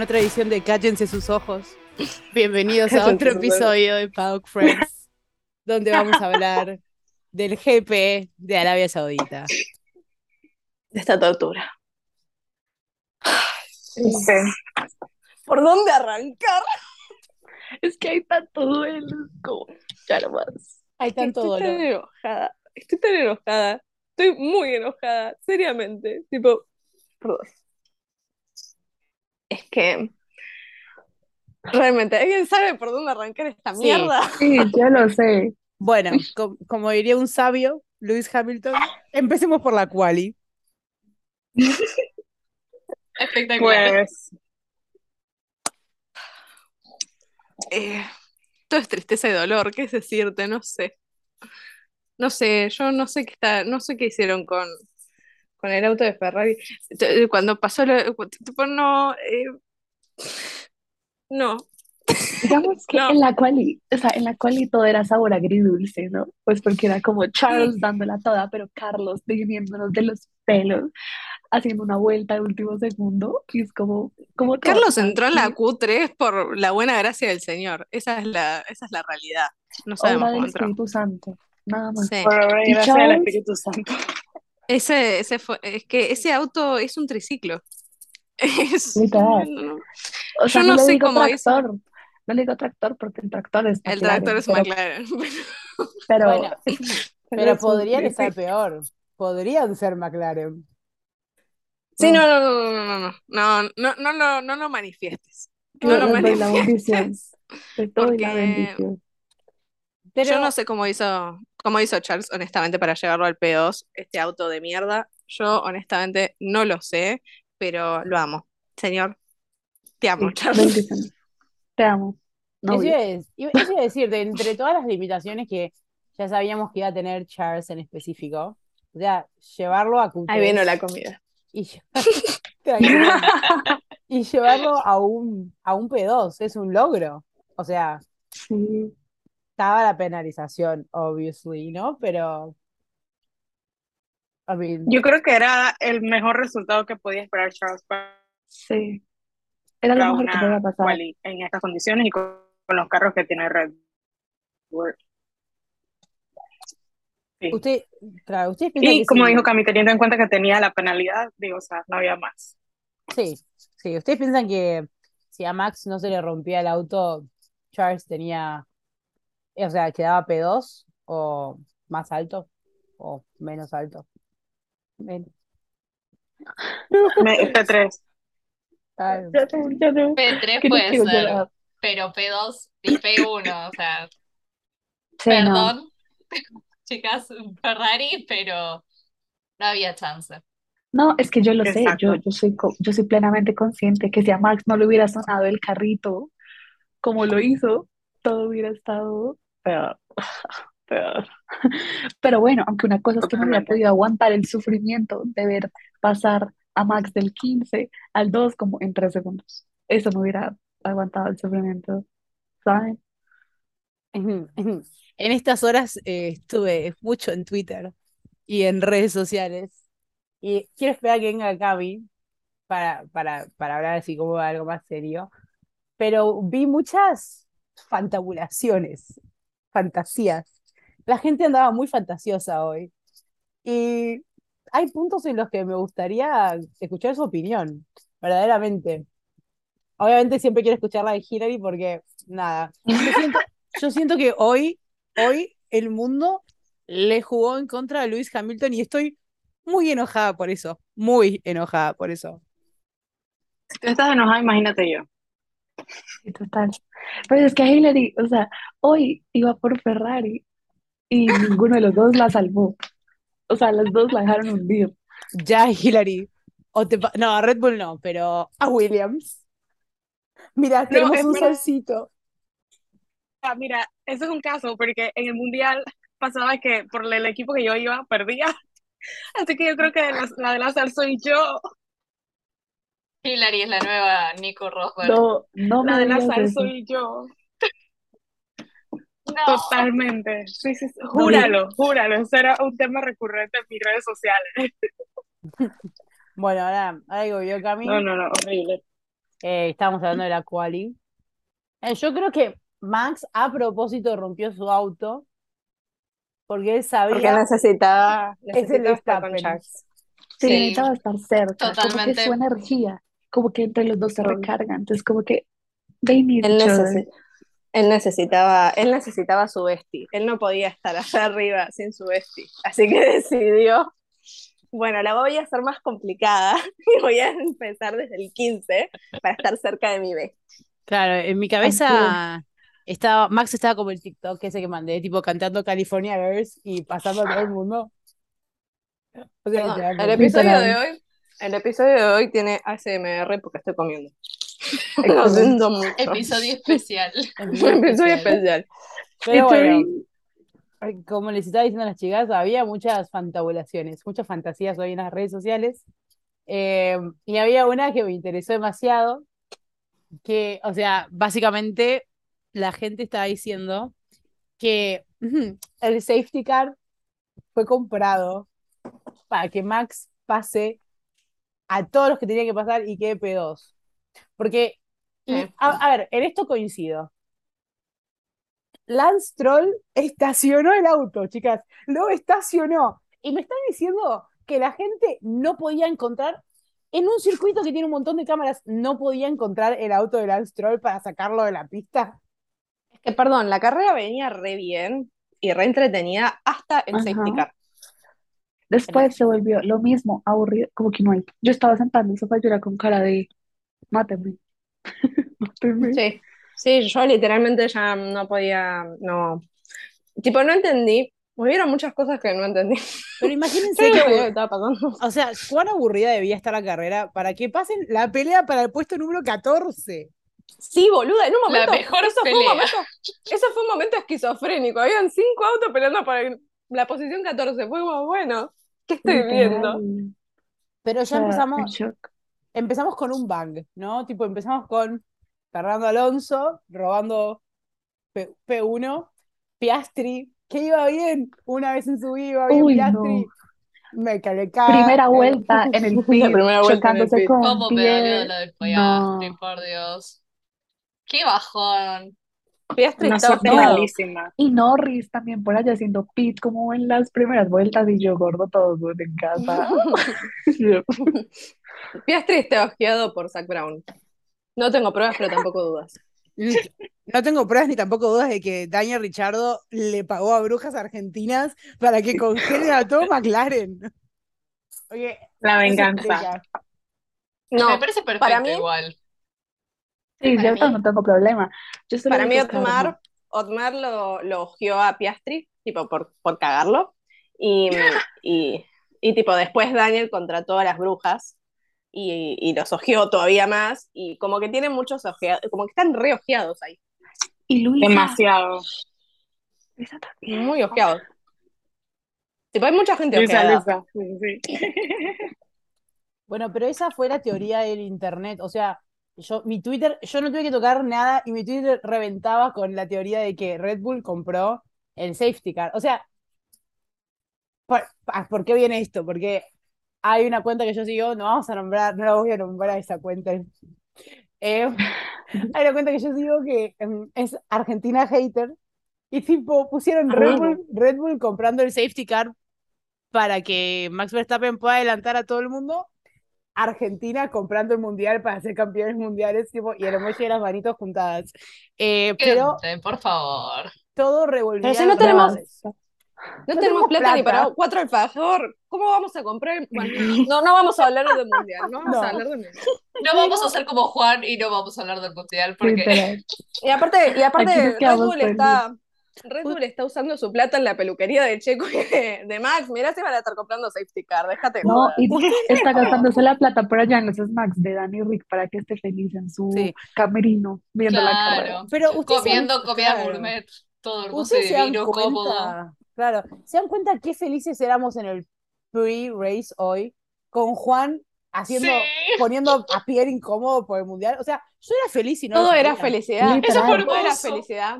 en otra edición de Cállense sus ojos. Bienvenidos a otro episodio de Paddock Friends, donde vamos a hablar del GP de Arabia Saudita. De esta tortura. ¿Por dónde arrancar? Es que hay tanto duelo, como ya no más. Hay tanto Estoy tan enojada. Estoy tan enojada. Estoy muy enojada, seriamente. Tipo, perdón. Es que realmente, ¿alguien sabe por dónde arrancar esta Sí. mierda? Sí, yo lo sé. Bueno, com- como diría un sabio, Lewis Hamilton, empecemos por la quali. Espectacular. Pues, Eh, todo es tristeza y dolor, ¿qué es decirte? No sé. No sé, yo no sé qué está, no sé qué hicieron con, con el auto de Ferrari. T- Cuando pasó lo, tipo, no, eh, no. Digamos que No. en la quali, o sea, en la quali todo era sabor agridulce, ¿no? Pues porque era como Charles dándola toda, pero Carlos definiéndonos de los pelos, haciendo una vuelta de último segundo, y es como, como todo Carlos entró en la así, Q3 por la buena gracia del Señor. Esa es la, esa es la realidad. No sabemos obra del cómo entró. Espíritu Santo, nada más. Sí. por obra y ¿Y gracia del? Espíritu Santo. Ese, ese fue, es que ese auto es un triciclo. Es, Literal. no, no. O sea, Yo no le sé digo cómo tractor, no le digo tractor porque el tractor es El McLaren, tractor es pero, McLaren. pero, Bueno, pero es un podrían estar peor. Podrían ser McLaren. Sí, No. no, no, no, no, no, no, no, no, no, no lo manifiestes. Yo No lo la manifiestes. doy la Porque bendición. Pero yo no sé cómo hizo, cómo hizo Charles, honestamente, para llevarlo al P2, este auto de mierda. Yo, honestamente, no lo sé, pero lo amo. Señor, te amo, Sí, Charles. Te amo. Eso iba- eso iba a decir, de entre todas las limitaciones que ya sabíamos que iba a tener Charles en específico, o sea, llevarlo a Ahí vino Q3 la comida. y, llevarlo a un, a un P2 es un logro. O sea, Sí, estaba la penalización, obviously, ¿no? Pero, I mean, Yo creo que era el mejor resultado que podía esperar Charles para sí. Era lo mejor que podía pasar. en estas condiciones y con, con los carros que tiene Red Bull. Sí. usted, claro, ustedes piensan Y que como si, dijo Cami, teniendo en cuenta que tenía la penalidad, digo, o sea, no había más. sí, sí, ustedes piensan que si a Max no se le rompía el auto, Charles tenía, o sea, quedaba P2 o más alto o menos alto. Men- Me- P3. Ay, Ya no, ya no. P3 Que no puede ser, llorar. pero P2 y P1, o sea, Sí, no. perdón, chicas, Ferrari, pero no había chance. No, es que yo lo sé, Exacto. yo, yo soy, yo soy plenamente consciente que si a Max no le hubiera sonado el carrito como lo hizo, todo hubiera estado peor, peor. Pero bueno, aunque una cosa es que no hubiera podido aguantar el sufrimiento de ver pasar a Max del 15 al 2 como en 3 segundos. Eso no hubiera aguantado el sufrimiento, ¿saben? En estas horas eh, estuve mucho en Twitter y en redes sociales y quiero esperar que venga Cami para, para, para hablar así como de algo más serio, pero vi muchas fantabulaciones, fantasías. La gente andaba muy fantasiosa hoy y hay puntos en los que me gustaría escuchar su opinión, verdaderamente. Obviamente siempre quiero escuchar la de Hillary porque, nada, yo siento, que hoy, hoy el mundo le jugó en contra de Lewis Hamilton y estoy muy enojada por eso, muy enojada por eso. Si tú estás enojada, imagínate yo. Sí, total. Pero es que Hillary, o sea, hoy iba por Ferrari y ninguno de los dos la salvó. O sea, los dos la dejaron hundir. Ya, Hillary, o te no, a Red Bull no, pero a Williams. Mira, tenemos es un verdad. solcito. Ah, Mira, ese es un caso porque en el mundial pasaba que por el equipo que yo iba perdía. Así que yo creo que la, la de la sal soy yo. Hillary es la nueva Nico Rosberg. No, no La me de soy yo. No, Totalmente. Sí, sí, sí. Júralo, júralo. Eso era un tema recurrente en mis redes sociales. Bueno, ahora, ahora digo yo, Cami, No, no, no, horrible. Eh, estábamos hablando de la quali. Eh, yo creo que Max a propósito rompió su auto porque él Porque sabía necesitaba, es el necesitaba estar con. Sí, Sí, necesitaba estar cerca, como que totalmente. su energía, como que entre los dos se recargan, entonces como que they need Él, necesi- él necesitaba, él necesitaba su bestie. Él no podía estar allá arriba sin su bestie. Así que decidió, bueno, la voy a hacer más complicada y voy a empezar desde el 15 para estar cerca de mi bestie. Claro, en mi cabeza estaba, Max estaba como el TikTok ese que mandé, tipo cantando California Girls y pasando a todo el mundo. O sea, Perdón, el episodio de hoy, el episodio de hoy tiene ASMR porque estoy comiendo. Lo siento mucho. Episodio especial. Episodio especial. Pero bueno, como les estaba diciendo a las chicas, había muchas fantabulaciones, muchas fantasías hoy en las redes sociales. Eh, y había una que me interesó demasiado, que, o sea, básicamente la gente estaba diciendo que el safety car fue comprado para que Max pase a todos los que tenía que pasar y quede P2. Porque, y, a, a ver, en esto coincido. Lance Troll estacionó el auto, chicas, lo estacionó. Y me están diciendo que la gente no podía encontrar, en un circuito que tiene un montón de cámaras, no podía encontrar el auto de Lance Troll para sacarlo de la pista. Es que, perdón, la carrera venía re bien y re entretenida hasta el Ajá. safety car. Después se volvió lo mismo, aburrido, como que no hay. Yo estaba sentada en el sofá y yo era con cara de, máteme, máteme. Sí, sí, yo literalmente ya no podía, no, tipo, no entendí. Hubieron muchas cosas que no entendí. Pero imagínense Sí, que, que estaba pasando. o sea, cuán aburrida debía estar la carrera para que pasen la pelea para el puesto número 14. Sí, boluda, en un La momento, mejor eso fue un momento, eso fue un momento esquizofrénico. Habían cinco autos peleando el- la posición 14. Fue como, bueno, ¿qué estoy viendo? Pero ya empezamos, empezamos con un bang, ¿no? Tipo, empezamos con Fernando Alonso robando P- P1, Piastri, que iba bien, una vez en su vida iba bien Uy, Piastri, no. me calcaba. Primera vuelta en el pit, primera vuelta en el chocándose pit. con ¿Cómo pedaleó la de No. Piastri, por Dios? ¡Qué bajón! Piastri malísima. Y Norris también por allá haciendo pit como en las primeras vueltas y yo gordo todos en casa. Piastri está ojeado por Zach Brown. No tengo pruebas, pero tampoco dudas. No tengo pruebas ni tampoco dudas de que Daniel Richardo le pagó a brujas argentinas para que congelen a todo McLaren. Oye, La venganza. No, Me parece perfecto para mí- igual. Sí, Para yo mí- no tengo problema. Yo Para mí. Otmar, Otmar lo, lo ojeó a Piastri, tipo por, por cagarlo. Y, y, y tipo después Daniel contrató a las brujas y, y los ojeó todavía más. Y como que tienen muchos ojeados, como que están re ojeados ahí, Y Luisa, Demasiado. Luisa también. muy ojeados. Tipo, hay mucha gente Luisa, ojeada. Luisa. Sí, sí. Bueno, pero esa fue la teoría del internet. O sea, yo, mi Twitter, yo no tuve que tocar nada y mi Twitter reventaba con la teoría de que Red Bull compró el safety car. O sea, ¿por, ah, ¿por qué viene esto? Porque hay una cuenta que yo sigo, no vamos a nombrar, no la voy a nombrar a esa cuenta. Eh, hay una cuenta que yo sigo que em, es Argentina Hater y tipo pusieron Red Ah. Bull, Red Bull comprando el safety car para que Max Verstappen pueda adelantar a todo el mundo. Argentina comprando el mundial para ser campeones mundiales tipo, y el emoji de las manitos juntadas. Eh, pero por favor. todo Pero si no tenemos- rumores. No, No tenemos tenemos plata ni para cuatro alfajor. ¿Cómo vamos a comprar? Bueno, no, no vamos a hablar del mundial. No vamos No. a hablar del mundial. No vamos a hacer como Juan y no vamos a hablar del mundial porque. Y aparte, y aparte Red Bull está, Red Bull está usando su plata en la peluquería de Checo y de, Max. Mirá si van a estar comprando safety car. Déjate No, joder. y está gastándose la plata por allá en los snacks de Dani Rick para que esté feliz en su Sí. camerino viendo la carrera. claro, Pero se comiendo comida claro. gourmet, todo hermoso y Ustedes se dan divino, cómodo. claro, se dan cuenta qué felices éramos en el pre-race hoy, con Juan haciendo, Sí. poniendo a Pierre incómodo por el mundial. O sea, yo era feliz y no Todo era felicidad. Literal. Eso fue Todo era felicidad.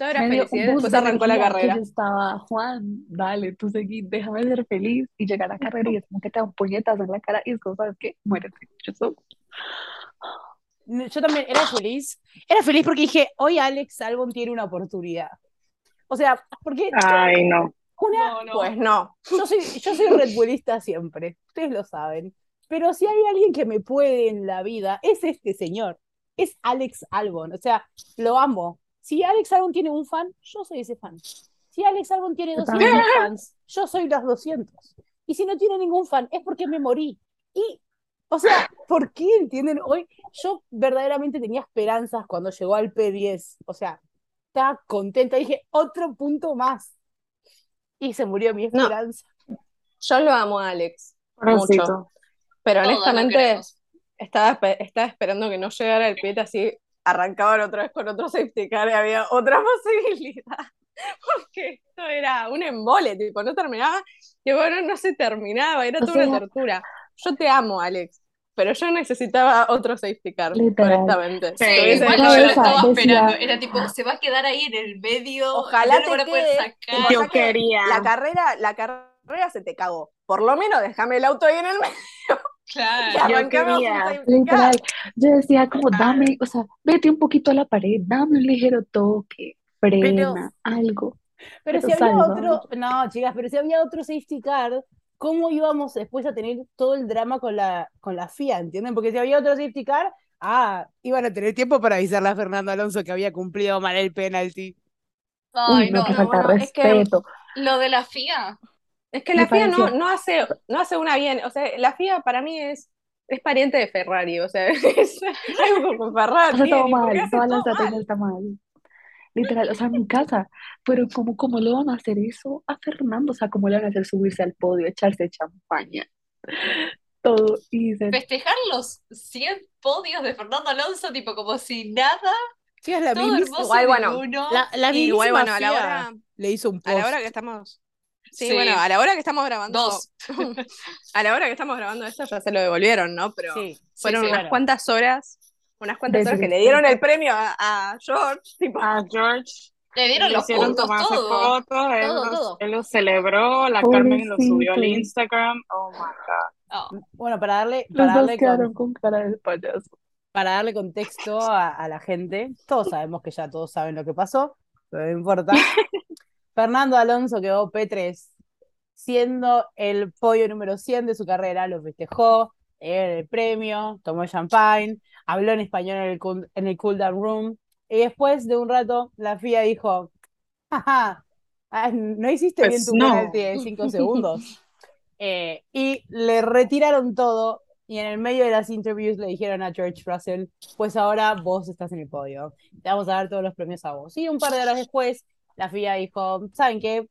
Todo era felicidad. Después de arrancó la carrera. yo estaba, Juan, dale, tú seguí, déjame ser feliz y llegar a la carrera y es como que te dan puñetas en la cara y es como, ¿sabes qué? Muérete. Yo soy- Yo también era feliz. Era feliz porque dije, hoy Alex Albon tiene una oportunidad. O sea, porque Ay, no. una, No, no. Pues no. yo soy, yo soy Red Bullista siempre, ustedes lo saben. Pero si hay alguien que me puede en la vida, es este señor. Es Alex Albon. O sea, lo amo. Si Alex Albon tiene un fan, yo soy ese fan. Si Alex Albon tiene Yo 200 también. fans, yo soy los 200. Y si no tiene ningún fan, es porque me morí. Y, o sea, ¿por qué entienden? Hoy yo verdaderamente tenía esperanzas cuando llegó al P10. O sea, estaba contenta. Dije, otro punto más. Y se murió mi No. esperanza. Yo lo amo a Alex. Mucho. Pero honestamente estaba, espe- estaba esperando que no llegara el pit así, arrancaban otra vez con otro safety car y había otra posibilidad. Porque esto era un embole, tipo, no terminaba, que bueno, no se terminaba, era O toda una sea- tortura. Yo te amo, Alex, pero yo necesitaba otro safety car, Literal. honestamente. Sí, Igual hecho yo lo estaba decía- esperando. Era tipo, se va a quedar ahí en el medio. Ojalá no lo te van a poder quede. sacar. Yo quería. La carrera, la carrera se te cagó. Por lo menos déjame el auto ahí en el medio Claro. Yo quería. Literal, yo decía como dame, o sea, vete un poquito a la pared, dame un ligero toque, frena, algo. Pero si había otro, no, chicas, pero si había otro safety car, ¿cómo íbamos después a tener todo el drama con la, con la FIA, ¿entienden? Porque si había otro safety car, ah, iban a tener tiempo para avisarle a Fernando Alonso que había cumplido mal el penalti. Ay, Uy, no, no, qué no. falta de bueno, es que- respeto. Lo de la FIA. Es que la FIA no, no hace, no hace una bien, o sea, la FIA para mí es, es pariente de Ferrari, o sea, es algo con Ferrari. O sea, todo ¿y por qué mal, toda la todo estrategia está mal. Literal, o sea, en mi casa, pero como, ¿cómo le van a hacer eso a Fernando? O sea, ¿cómo le van a hacer subirse al podio, echarse champaña? Todo, y dices, Festejar los 100 podios de Fernando Alonso, tipo como si nada, Chicas, la todo mismísima, hermoso Igual, bueno, la, la y- Igual, bueno, a la hora, le hizo un a la post. hora que estamos, sí, Sí. bueno, a la hora que estamos grabando, Dos. a la hora que estamos grabando esto ya se lo devolvieron, ¿no? Pero Sí, fueron sí, unas bueno. cuantas horas, unas cuantas horas que le dieron el premio a, a George, tipo, A George Le dieron le los puntos, todo. fotos, él, Todo, lo- todo. él lo celebró, la Carmen lo subió al. Instagram. Oh my God. Oh, Bueno, para darle, los para dos darle, quedaron con- con cara de payaso. para darle contexto a, a la gente, todos sabemos que ya todos saben lo que pasó, pero no importa. Fernando Alonso quedó P3, siendo el podio número 100 de su carrera, lo festejó, dieron el premio, tomó champagne, habló en español en el, cool- en el cool down room, y después de un rato la FIA dijo, jaja, ah, no hiciste bien Pues tu no. penalti de 5 segundos. Eh, y le retiraron todo, y en el medio de las interviews le dijeron a George Russell, pues ahora vos estás en el podio, te vamos a dar todos los premios a vos. Y un par de horas después, la FIA dijo, ¿saben qué?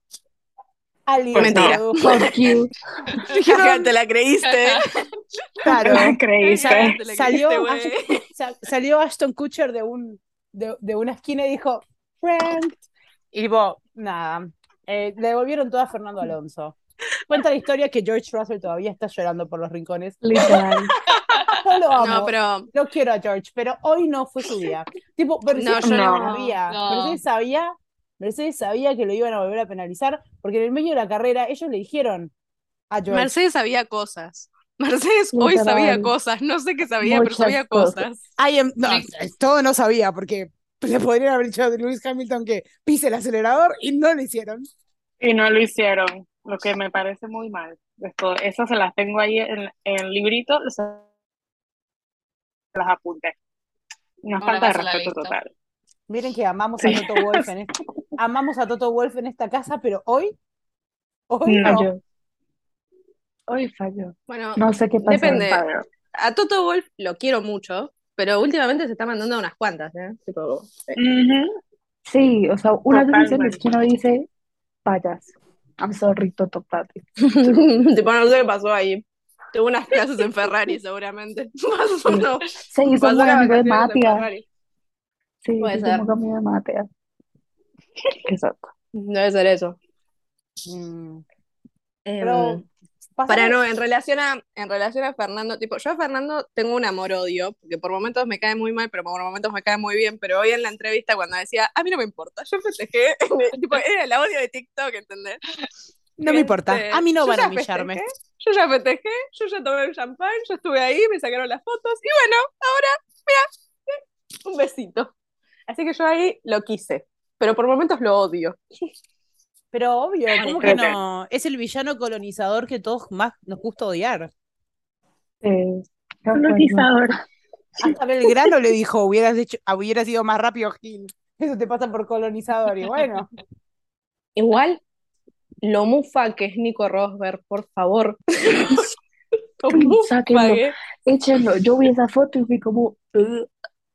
Alguien mentira. te la creíste. Claro. La creíste. Te la salió, creíste, güey. Ashton- sa- salió Ashton Kutcher de, un, de, de una esquina y dijo, Frank. Y tipo, nada, eh, le devolvieron todo a Fernando Alonso. Cuenta la historia que George Russell todavía está llorando por los rincones. Literal. Yo lo amo. No, pero Yo quiero a George, pero hoy no fue su día. Tipo, Mercedes yo no. sabía, No. Mercedes sabía, Mercedes sabía que lo iban a volver a penalizar, porque en el medio de la carrera ellos le dijeron a George, Mercedes sabía cosas. Mercedes hoy sabía cosas. No sé qué sabía, pero sabía cosas. cosas. I am- no, Sí. todo no sabía, porque le podrían haber dicho a Lewis Hamilton que pise el acelerador y no lo hicieron. Y no lo hicieron, lo que me parece muy mal. Esto, esas se las tengo ahí en, en el librito, se las apunté. Una Una falta de respeto total. Miren que amamos Sí. a Toto Wolf en este- amamos a Toto Wolf en esta casa, pero hoy, hoy No. Hoy falló. Bueno, No sé qué pasó. Depende. A Toto Wolf lo quiero mucho, pero últimamente se está mandando unas cuantas, ¿eh? Tipo, eh. Sí, o sea, unas decisiones Totalmente. que uno dice, payas. I'm sorry, Toto Papi. tipo, no sé qué pasó ahí. Tuvo unas clases en Ferrari, seguramente. Pasó, no, Se hizo pasó muy las amigo de Matia. Ferrari. Sí, Puede se hizo ser. muy amigo de Matia. Exacto. Debe ser eso. Mm, Em, Pero Para no, en relación a, en relación a Fernando, tipo, yo a Fernando tengo un amor-odio, porque por momentos me cae muy mal, pero por momentos me cae muy bien, pero hoy en la entrevista cuando decía, a mí no me importa, yo festejé, tipo, era el audio de TikTok, ¿entendés? no me importa, Este, a mí no yo van a ya humillarme. festejé, Yo ya festejé, yo ya tomé el champán, yo estuve ahí, me sacaron las fotos, y bueno, ahora, mira, Un besito. Así que yo ahí lo quise, pero por momentos lo odio. Pero obvio, ¿cómo que no? Es el villano colonizador que todos más nos gusta odiar. Eh. Colonizador. Hasta Belgrano le dijo, hubieras hecho, hubieras sido más rápido, Gil. Eso te pasa por colonizador. Y bueno, Igual, lo mufa que es Nico Rosberg, por favor. Sáquenlo. que- Échenlo. Yo vi esa foto y fui como, "Ugh".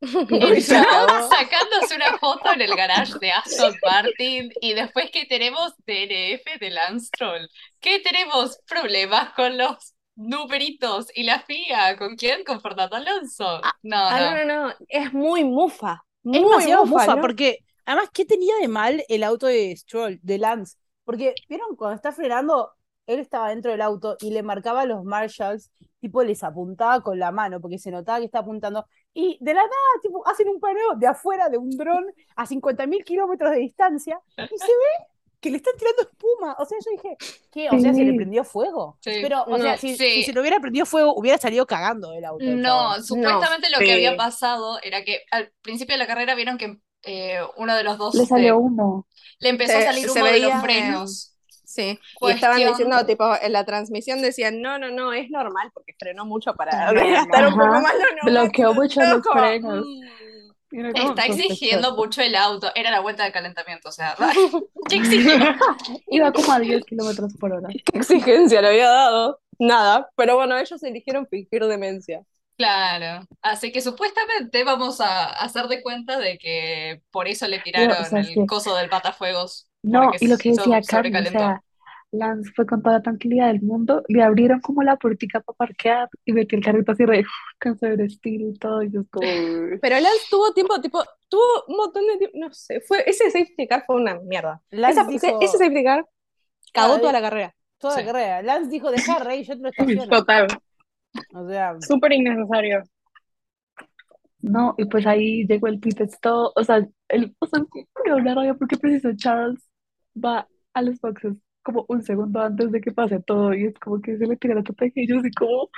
Sacándose una foto en el garage de Aston Martin y después que tenemos DNF de Lance Stroll. ¿Qué tenemos? Problemas con los numeritos y la FIA. ¿Con quién? Con Fernando Alonso. No, Ah, no. no, no, no, es muy mufa. es Muy demasiado mufa, mufa, ¿no? porque además, ¿qué tenía de mal el auto de Stroll, de Lance? Porque, ¿vieron? Cuando está frenando, él estaba dentro del auto y le marcaba a los Marshalls, tipo, les apuntaba con la mano, porque se notaba que está apuntando. Y de la nada, tipo, hacen un paneo de afuera de un dron a 50.000 kilómetros de distancia y se ve que le están tirando espuma. O sea, yo dije, ¿qué? O sea, se le prendió fuego. Sí. Pero, o sea, No, si, sí. si se le hubiera prendido fuego, hubiera salido cagando del auto. No, supuestamente lo que había pasado era que al principio de la carrera vieron que eh, uno de los dos Le salió eh, humo. le empezó a salir se humo de los veía- frenos. Sí, y estaban diciendo, tipo, en la transmisión decían, no, no, no, es normal porque frenó mucho para gastar un poco más los neumáticos. Bloqueó mucho los frenos. mm. Está exigiendo mucho el auto. Era la vuelta de calentamiento, o sea, ¿qué exigió? Iba como a 10 kilómetros por hora. ¿Qué exigencia le había dado? Nada, pero bueno, ellos eligieron fingir demencia. Claro. Así que supuestamente vamos a hacer de cuenta de que por eso le tiraron o sea, es el que- coso del matafuegos. No, y lo que decía Carmen, o sea, Lance fue con toda la tranquilidad del mundo, le abrieron como la puertica para parquear y metió el carrito así re con estilo y todo, y yo como. Pero Lance tuvo tiempo, tipo, tuvo un montón de tiempo, no sé, fue, ese safety car fue una mierda. Lance Esa- dijo, ese safety car cagó toda la carrera. toda Sí. la carrera. Lance dijo, deja rey, yo te lo estaciono. Total. O sea, Súper innecesario. No, y pues ahí llegó el pit stop, o sea, el, o sea, me da una rabia porque preciso Charles va a los boxes como un segundo antes de que pase todo y es como que se le tira la estrategia y yo así como,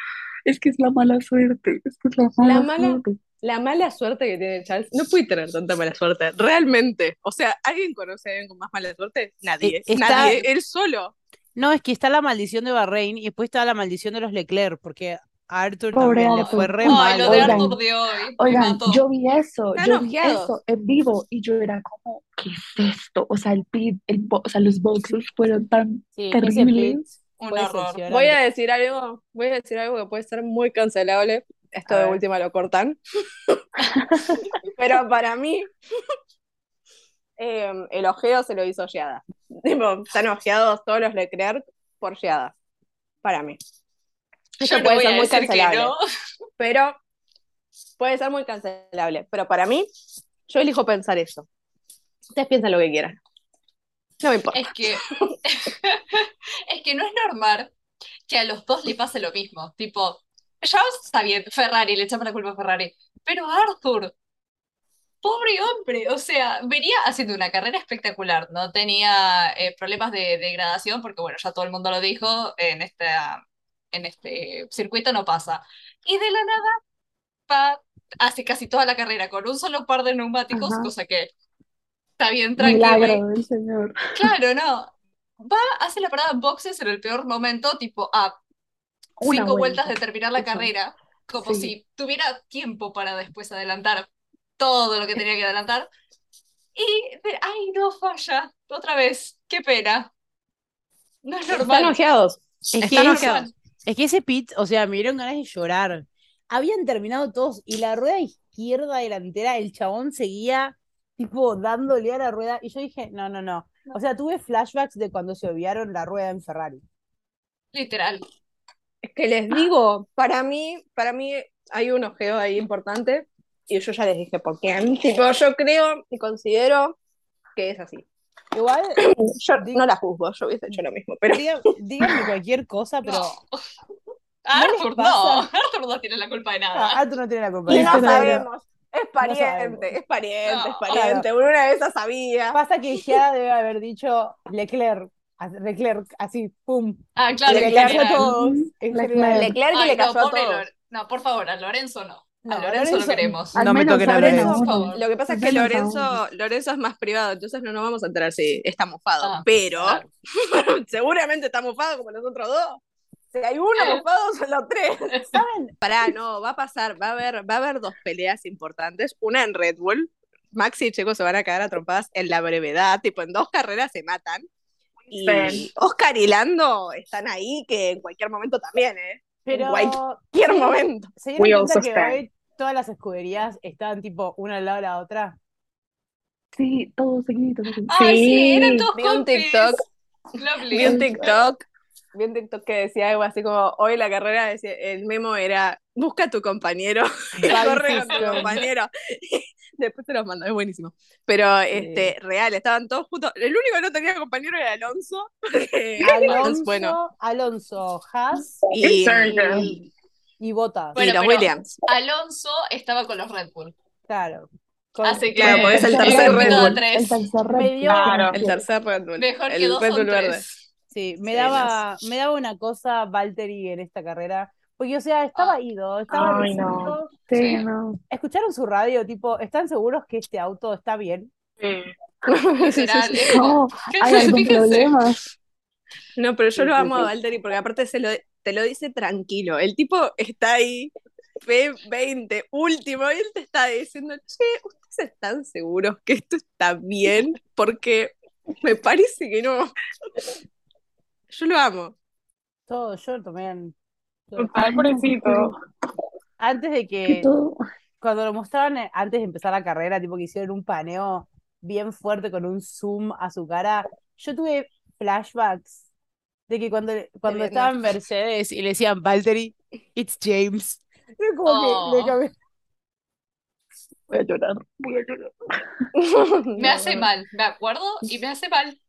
es que es la mala suerte, es que es la mala mala- suerte. La mala suerte que tiene Charles, no puede tener tanta mala suerte, realmente. O sea, ¿alguien conoce a alguien con más mala suerte? Nadie, Eh, está- nadie, él solo. no, es que está la maldición de Bahrein y después está la maldición de los Leclerc, porque a Arthur Pobre también le fue re mal. lo de Oigan, Arthur de hoy Oigan, mató. yo vi eso, Están yo vi eso en vivo y yo era como, ¿qué es esto? O sea, el pit, el o sea, los boxes fueron tan Sí, terribles. Un horror. Voy a decir algo, voy a decir algo que puede ser muy cancelable. Esto A de ver. última lo cortan. Pero para mí, eh, el ojeo se lo hizo Giada. Están ojeados todos los Leclerc por Giada. Para mí. Eso Yo no puede voy ser muy cancelable. no. Pero puede ser muy cancelable. Pero para mí, yo elijo pensar eso. Ustedes piensan lo que quieran. No me importa. Es que, es que no es normal que a los dos le pase lo mismo. Tipo, ya está bien, Ferrari, le echamos la culpa a Ferrari. Pero Arthur, pobre hombre, o sea, venía haciendo una carrera espectacular. No tenía eh, problemas de degradación, porque bueno, ya todo el mundo lo dijo, en esta, en este circuito no pasa. Y de la nada va, hace casi toda la carrera con un solo par de neumáticos, Ajá. cosa que está bien tranquilo. Milagro del Señor. Claro, no. Va, hace la parada en boxes en el peor momento, tipo a Una cinco vuelta. vueltas de terminar la Eso. carrera, como Sí. si tuviera tiempo para después adelantar todo lo que tenía que adelantar. Y, de- ay, no, falla. Otra vez, qué pena. No es Están normal. ojeados. Es que, Están es, ojeados. Es que ese pit, o sea, me dieron ganas de llorar. Habían terminado todos y la rueda izquierda delantera, el chabón seguía tipo dándole a la rueda y yo dije, no, no, no. O sea, tuve flashbacks de cuando se obviaron la rueda en Ferrari. Literal. Es que les digo, para mí, para mí hay un ojeo ahí importante y yo ya les dije por qué. Tipo, yo creo y considero que es así. Igual, Yo no la juzgo, yo hubiese hecho lo mismo, pero díganme cualquier cosa, pero No. ¿No Arthur, no. Arthur no tiene la culpa de ah, nada. Arthur no tiene la culpa. y de no eso. Literal. sabemos. Es sabemos. pariente, es pariente, No. es pariente. Una de esas sabía. Pasa que ya debe haber dicho Leclerc, Leclerc, así, pum. Ah, claro, le en cayó a todos. Leclerc. Leclerc que Ay, le no, cayó a todos. Lore- No, por favor, a Lorenzo no. No, a Lorenzo, Lorenzo- lo queremos. No me toquen a Lorenzo. Por uno. favor. Lo que pasa es que Lorenzo, Lorenzo es más privado, entonces no nos vamos a enterar si está mofado. Ah, pero claro. seguramente está mofado como los otros dos. Si hay uno mofado, son los tres. ¿Saben? Pará, no, va a pasar, va a haber, va a haber dos peleas importantes. Una en Red Bull. Maxi y Checo se van a quedar a trompadas en la brevedad, tipo en dos carreras se matan. Y Sí. Oscar y Lando están ahí, que en cualquier momento también, ¿eh? Pero Cualquier sí, momento. se dieron cuenta que hoy todas las escuderías estaban tipo una al lado de la otra. Sí, todos seguiditos. así. Ay, sí, eran Sí, todos vi un. TikTok. Lovely. Vi un TikTok, vi un TikTok que decía algo así como, hoy la carrera, decía, el memo era, busca a tu compañero, corre con tu compañero. Después te los mando, es buenísimo. Pero, este, real, estaban todos juntos. El único que no tenía compañero era Alonso. Alonso, bueno, Alonso, Haas y, y Bottas. y Bueno, pero- Williams. Alonso estaba con los Red Bull. Claro. Con- Así que Claro, porque es el tercer Red Bull. El tercer Red dio- Bull. Claro. El tercer Red Bull. Mejor que el dos Red Bull verde. tres. Sí, me Sí, daba, me daba una cosa Valtteri en esta carrera. Porque, o sea, estaba Ah. ido, estaba Ay, no. Sí, Sí. no. Escucharon su radio, tipo, ¿están seguros que este auto está bien? Sí. Literal, es como, No, ¿qué? hay algún Fíjense. problema. No, pero yo lo amo a Valtteri porque aparte se lo, te lo dice tranquilo. El tipo está ahí, P20, último, y él te está diciendo, che, ¿ustedes están seguros que esto está bien? Porque me parece que no. Yo lo amo. Todo, yo también. Yo- Ay, pobrecito. Antes de Que cuando lo mostraban eh, antes de empezar la carrera, tipo que hicieron un paneo bien fuerte con un zoom a su cara, yo tuve flashbacks de que cuando, cuando estaba en Mercedes y le decían Valtteri, it's James. Era como que le Oh. cambié- Voy a llorar, voy a llorar. Me hace mal, me acuerdo y me hace mal.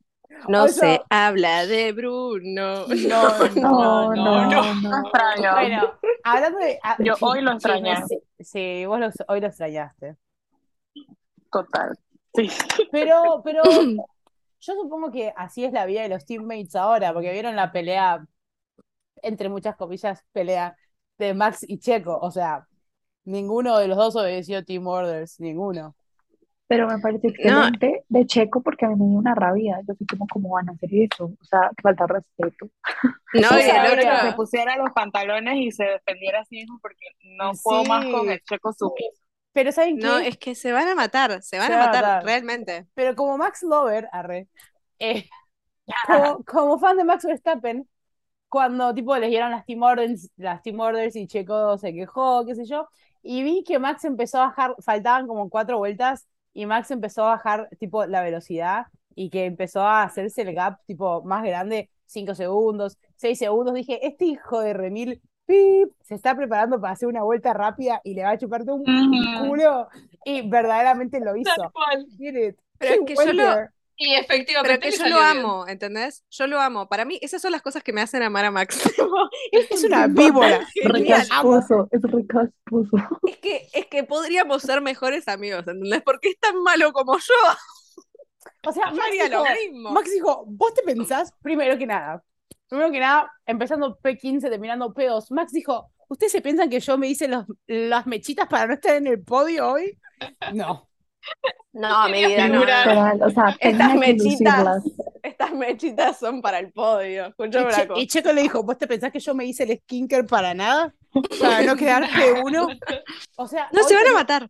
No O se habla de Bruno. No, no, No, no, no, no. no. Extraño. Bueno, hablando de. ah, Yo hoy lo extrañé. Sí, sí, vos lo- hoy lo extrañaste. Total. Sí. Pero, pero yo supongo que así es la vida de los teammates ahora, porque vieron la pelea, entre muchas comillas, pelea de Max y Checo. O sea, ninguno de los dos obedeció Team Orders, ninguno. Pero me parece excelente de Checo porque a mí me dio una rabia. Yo fui como, ¿cómo van a hacer eso? O sea, que falta respeto. No, O y sea, el ahora que se otro. pusiera los pantalones y se defendiera a sí mismo porque no puedo más Sí. con el checo sumiso. Pero ¿saben No, qué? es que se van a matar, se van Se a van a matar, matar. realmente. Pero como Max Lover, arre, eh, como, como fan de Max Verstappen, cuando tipo les dieron las team orders, las team orders y Checo se quejó, qué sé yo, y vi que Max empezó a bajar, faltaban como cuatro vueltas, y Max empezó a bajar tipo la velocidad y que empezó a hacerse el gap tipo más grande, cinco segundos, seis segundos, dije, este hijo de remil, pip, se está preparando para hacer una vuelta rápida y le va a chupar todo un culo, y verdaderamente lo hizo. Pero es que yo lo-. Y Pero efectivamente es que yo lo bien. amo, ¿entendés? Yo lo amo. Para mí, esas son las cosas que me hacen amar a Max. Es una víbora. Recasposo, es recasposo. Es que, es que podríamos ser mejores amigos, ¿entendés? Porque es tan malo como yo. O sea, Max dijo, mismo. Max dijo, vos te pensás, primero que nada, primero que nada, empezando P15, terminando P2, Max dijo, ¿ustedes se piensan que yo me hice los, las mechitas para no estar en el podio hoy? No. No, mi vida, no, o sea, Estas mechitas, estas mechitas son para el podio. Y, Che- y Checo le dijo, ¿vos te pensás que yo me hice el skinker para nada? Para no quedar P1. O sea, No, se van a matar.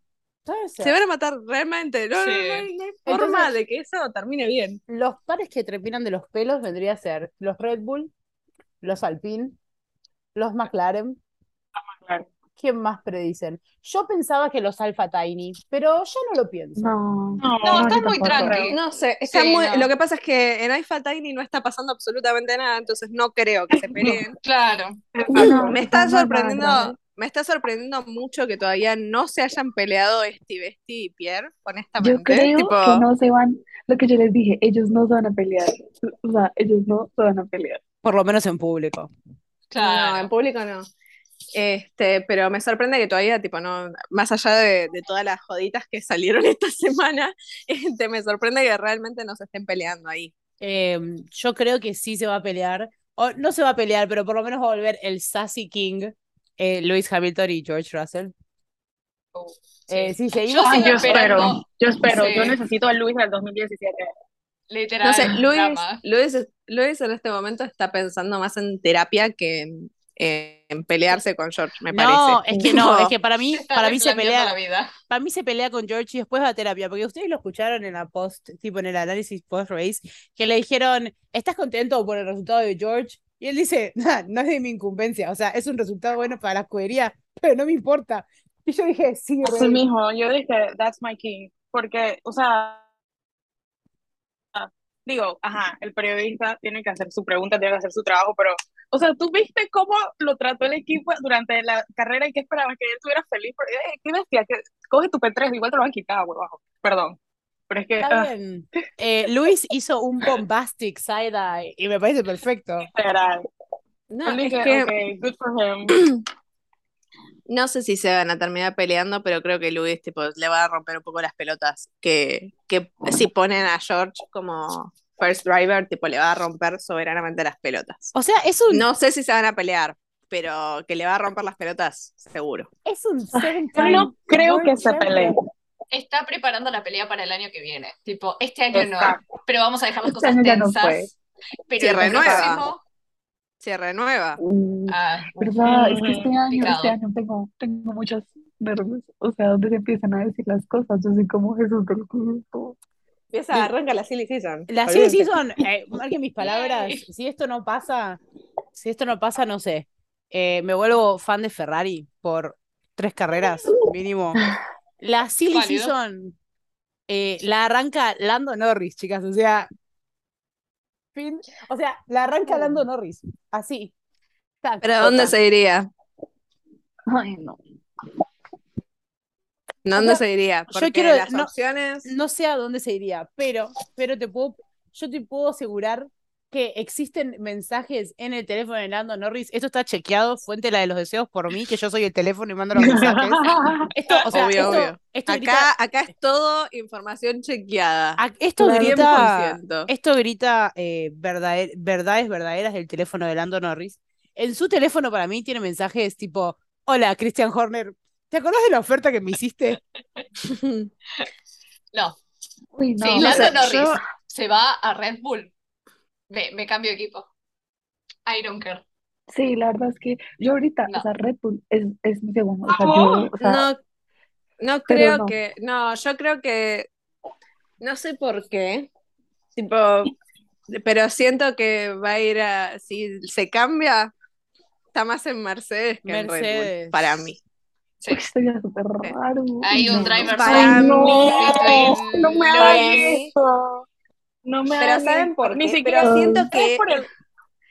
Se van a matar, realmente. No, no, Sí. no, hay- no hay forma Entonces- de que eso termine bien. Los pares que trepinan de los pelos vendría a ser los Red Bull, los Alpine, los McLaren. McLaren. ¿Quién más predicen? Yo pensaba que los Alpha Tiny, pero ya no lo pienso. No, No, No, yo están muy tranqui. No sé, está Sí, muy... no. lo que pasa es que en iFa Tiny no está pasando absolutamente nada, entonces no creo que se peleen. Claro. No, Me está sorprendiendo. Me está sorprendiendo mucho que todavía no se hayan peleado Esti, Besti y Pierre, Yo honestamente. creo Tipo, que no se van, lo que yo les dije, ellos no se van a pelear. O sea, ellos no se van a pelear. Por lo menos en público. Claro. No, en público no. Este, pero me sorprende que todavía, tipo, no, más allá de, de todas las joditas que salieron esta semana, este, me sorprende que realmente no se estén peleando ahí. Eh, yo creo que sí se va a pelear. O no se va a pelear, pero por lo menos va a volver el Sassy King, eh, Lewis Hamilton y George Russell. Uh, Eh, sí. sí, seguimos. Yo yo espero, yo espero, Sí. yo necesito a Luis del 2017. Literal, No sé, Luis. Luis, Luis en este momento está pensando más en terapia que en, en pelearse con George, me No, parece. es que no, es que para mí, para mí se replanteando la pelea, vida. para mí se pelea con George y después va a terapia, porque ustedes lo escucharon en la post, tipo en el análisis post race, que le dijeron, ¿estás contento por el resultado de George? Y él dice, "Nah, no es de mi incumbencia, o sea, es un resultado bueno para la escudería, pero no me importa. Y yo dije, sí, Así re". mismo, yo dije, that's my king, porque, o sea, digo, ajá, el periodista tiene que hacer su pregunta, tiene que hacer su trabajo, pero, o sea, ¿tú viste cómo lo trató el equipo durante la carrera y qué esperabas? Que él estuviera feliz, qué bestia, que coge tu P3, igual te lo van a quitar, huevajo, perdón, pero es que, Está ah, bien. Eh, Luis hizo un bombastic side-eye y me parece perfecto. literal. no, es dije, que good for him. no sé si se van a terminar peleando, pero creo que Luis tipo, le va a romper un poco las pelotas. Que, que si ponen a George como first driver, tipo, le va a romper soberanamente las pelotas. O sea, es un, No sé si se van a pelear, pero que le va a romper las pelotas, seguro. es un Yo no creo que se peleen. Está preparando la pelea para el año que viene. Tipo, este año no, pero vamos a dejar las Este cosas año ya no tensas. fue. Pero Se el renueva. próximo, Se renueva. Uh, ah, ¿verdad? Es que este año, Picado. este año tengo, tengo muchos nervios. O sea, donde se empiezan a decir las cosas, yo soy como Jesús del Cristo. Empieza, arranca la silly season. La silly season, eh, marquen mis palabras, si esto no pasa, si esto no pasa, no sé, eh, me vuelvo fan de Ferrari por tres carreras mínimo. La silly Válido. season eh, la arranca Lando Norris, chicas, o sea, fin, o sea, la arranca Lando Norris, así. Tac, ¿Pero a dónde se iría? Ay, no. ¿Dónde sea, se iría? yo Porque quiero- las no- opciones. No sé a dónde se iría, pero, pero te puedo, yo te puedo asegurar que existen mensajes en el teléfono de Lando Norris. Esto está chequeado, fuente la de los deseos por mí, que yo soy el teléfono y mando los mensajes. Esto, o sea, Obvio, esto, obvio. esto Acá, grita, acá es todo información chequeada. a- esto grita, 100%. esto grita eh, verdader- verdades verdaderas del teléfono de Lando Norris. En su teléfono para mí tiene mensajes tipo, hola, Christian Horner, ¿te acordás de la oferta que me hiciste? no. Uy, no. Sí, no Lando sé, Norris yo- se va a Red Bull. Me, me cambio de equipo. I don't care. Sí, la verdad es que yo ahorita, No. o sea, Red Bull es, es mi segundo. O sea, Oh, yo, o sea, No, no creo no. que. No, yo creo que. No sé por qué. Tipo. Pero siento que va a ir a. Si se cambia, está más en Mercedes que en Red Mercedes. Bull. Para mí. Sí. sería súper raro. Hay un no. driver Para mí- between no me mí- eso. No me Pero ¿saben por Ni qué? siquiera Pero siento que. por el-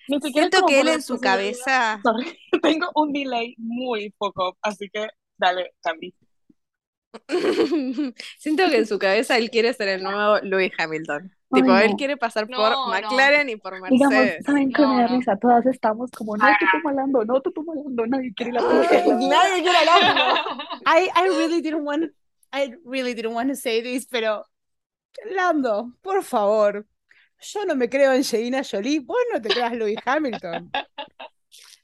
ni siquiera Siento que él la en su cabeza. Sorry, tengo un delay muy poco, así que dale, Candy. Siento que en su cabeza él quiere ser el nuevo Lewis Hamilton. Ay, tipo, él no. quiere pasar No, por no. McLaren y por Digamos, Mercedes. ¿saben qué No, me da no. risa? Todas estamos como, no, tú malando, no, tú malando, nadie quiere la Lando. Nadie quiere Lando. I, I really didn't want, I really didn't want to say this, pero Lando, por favor, yo no me creo en Angelina Jolie, vos no te creas Lewis Hamilton.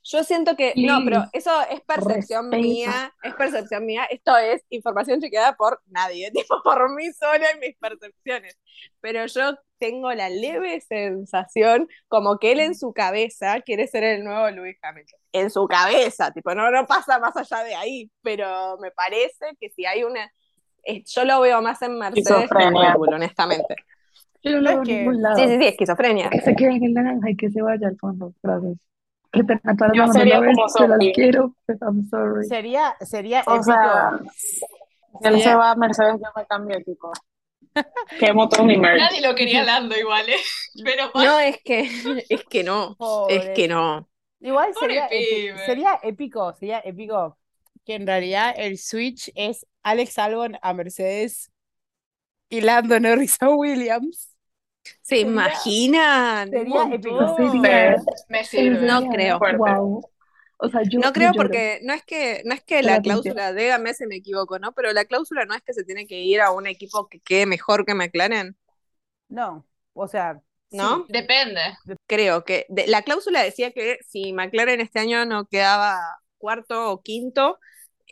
Yo siento que, no, pero eso es percepción respeta. mía, es percepción mía, esto es información chequeada por nadie, tipo por mí sola y mis percepciones. Pero yo tengo la leve sensación como que él en su cabeza quiere ser el nuevo Lewis Hamilton. En su cabeza, tipo, no, no pasa más allá de ahí, pero me parece que si hay una, yo lo veo más en Mercedes que en. Red honestamente. Yo no No lo veo en. Sí, sí, sí, esquizofrenia. Que se quede en el naranja y que se vaya al fondo. Gracias. Que te a todas las sería novelas, como te las quiero, but I'm sorry. Sería, sería O épico. sea, si él se va a Mercedes, yo me cambio de equipo. Quemo todo mi merch. Nadie lo quería Lando igual, ¿eh? Pero No, es que, es que no, Pobre. es que no. Igual sería, sería épico, sería épico que en realidad el switch es Alex Albon a Mercedes y Lando Norris a Williams. ¿Se Sería- imaginan? Un sería épico. Sería- me sirve. No creo. Fuerte. Wow. O sea, yo, No creo porque no es que no es que la cláusula, dígame si me equivoco, ¿no? Pero la cláusula no es que se tiene que ir a un equipo que quede mejor que McLaren, No, o sea, ¿no? sí. Depende. Creo que de- la cláusula decía que si McLaren este año no quedaba cuarto o quinto,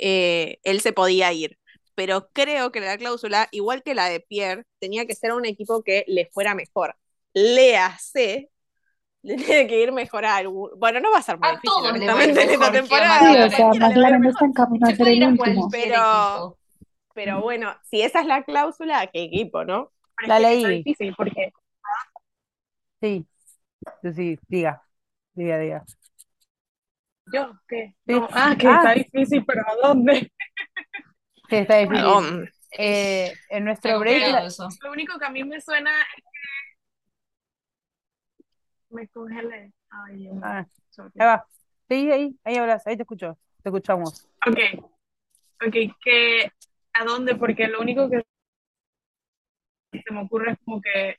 eh, él se podía ir. pero creo que la cláusula, igual que la de Pierre, tenía que ser un equipo que le fuera mejor. Léase, le tiene que ir mejor a algún. Bueno, no va a ser muy A difícil, todos le va a ir honestamente, en esta temporada. Sí, o sea, Cualquiera le va a ir McLaren mejor. está en camino a Se ser el último. Pero-. Pero bueno, si esa es la cláusula, ¿qué equipo, no? Pero La es que está leí. difícil porque Sí, sí, sí, diga, diga, diga. Yo, ¿qué? Sí. No, ah, que Ah. está difícil, pero ¿a dónde? Sí, está difícil. Eh, en nuestro break, la- eso. Lo único que a mí me suena es que me congelé. Ay, ah, sorry. ahí va. Sí, ahí, ahí hablas, ahí te escucho, te escuchamos. Ok, ok, que ¿a dónde? Porque lo único que se me ocurre es como que